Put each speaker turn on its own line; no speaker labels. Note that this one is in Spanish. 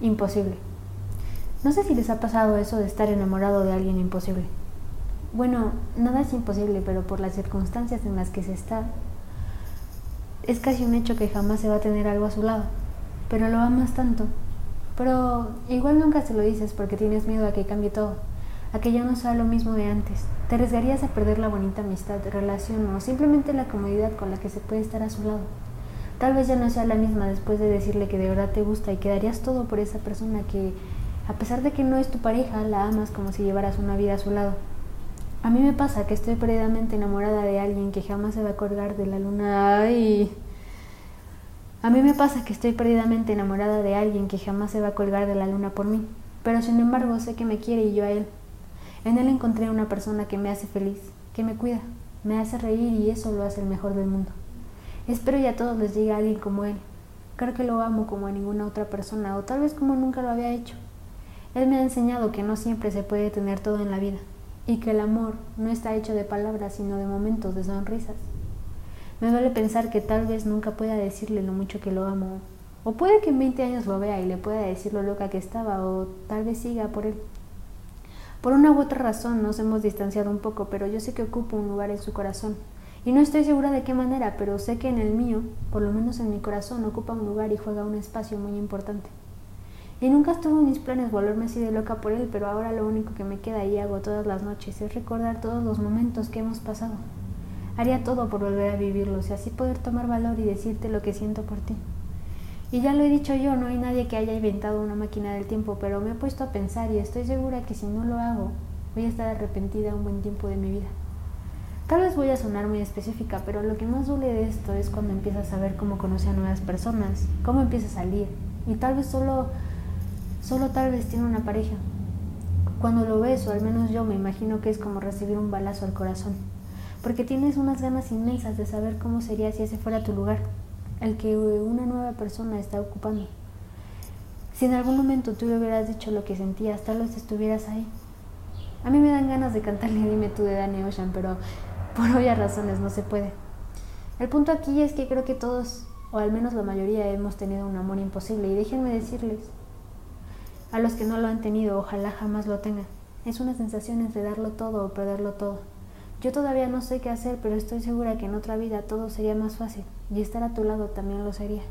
imposible. No sé si les ha pasado eso de estar enamorado de alguien imposible. Bueno, nada es imposible, pero por las circunstancias en las que se está, es casi un hecho que jamás se va a tener algo a su lado. Pero lo amas tanto. Pero igual nunca se lo dices porque tienes miedo a que cambie todo, a que ya no sea lo mismo de antes. Te arriesgarías a perder la bonita amistad, relación o simplemente la comodidad con la que se puede estar a su lado. Tal vez ya no sea la misma después de decirle que de verdad te gusta y que darías todo por esa persona que, a pesar de que no es tu pareja, la amas como si llevaras una vida a su lado. A mí me pasa que estoy perdidamente enamorada de alguien que jamás se va a colgar de la luna. Ay. A mí me pasa que estoy perdidamente enamorada de alguien que jamás se va a colgar de la luna por mí, pero sin embargo sé que me quiere y yo a él. En él encontré una persona que me hace feliz, que me cuida, me hace reír y eso lo hace el mejor del mundo. Espero y a todos les llegue alguien como él. Creo que lo amo como a ninguna otra persona, o tal vez como nunca lo había hecho. Él me ha enseñado que no siempre se puede tener todo en la vida, y que el amor no está hecho de palabras, sino de momentos, de sonrisas. Me duele pensar que tal vez nunca pueda decirle lo mucho que lo amo, o puede que en 20 años lo vea y le pueda decir lo loca que estaba, o tal vez siga por él. Por una u otra razón nos hemos distanciado un poco, pero yo sé que ocupo un lugar en su corazón y no estoy segura de qué manera, pero sé que en el mío, por lo menos en mi corazón, ocupa un lugar y juega un espacio muy importante. Y nunca estuvo en mis planes volverme así de loca por él, pero ahora lo único que me queda y hago todas las noches es recordar todos los momentos que hemos pasado. Haría todo por volver a vivirlos y así poder tomar valor y decirte lo que siento por ti. Y ya lo he dicho yo, no hay nadie que haya inventado una máquina del tiempo, pero me he puesto a pensar y estoy segura que si no lo hago, voy a estar arrepentida un buen tiempo de mi vida. Tal vez voy a sonar muy específica, pero lo que más duele de esto es cuando empiezas a ver cómo conoce a nuevas personas, cómo empieza a salir, y tal vez solo, solo tal vez tiene una pareja. Cuando lo ves, o al menos yo me imagino que es como recibir un balazo al corazón, porque tienes unas ganas inmensas de saber cómo sería si ese fuera tu lugar, el que una nueva persona está ocupando. Si en algún momento tú le hubieras dicho lo que sentías, tal vez estuvieras ahí. A mí me dan ganas de cantarle Dime tú de Danny Ocean, pero por obvias razones no se puede. El punto aquí es que creo que todos, o al menos la mayoría, hemos tenido un amor imposible y déjenme decirles, a los que no lo han tenido, ojalá jamás lo tengan. Es una sensación entre darlo todo o perderlo todo. Yo todavía no sé qué hacer, pero estoy segura que en otra vida todo sería más fácil y estar a tu lado también lo sería.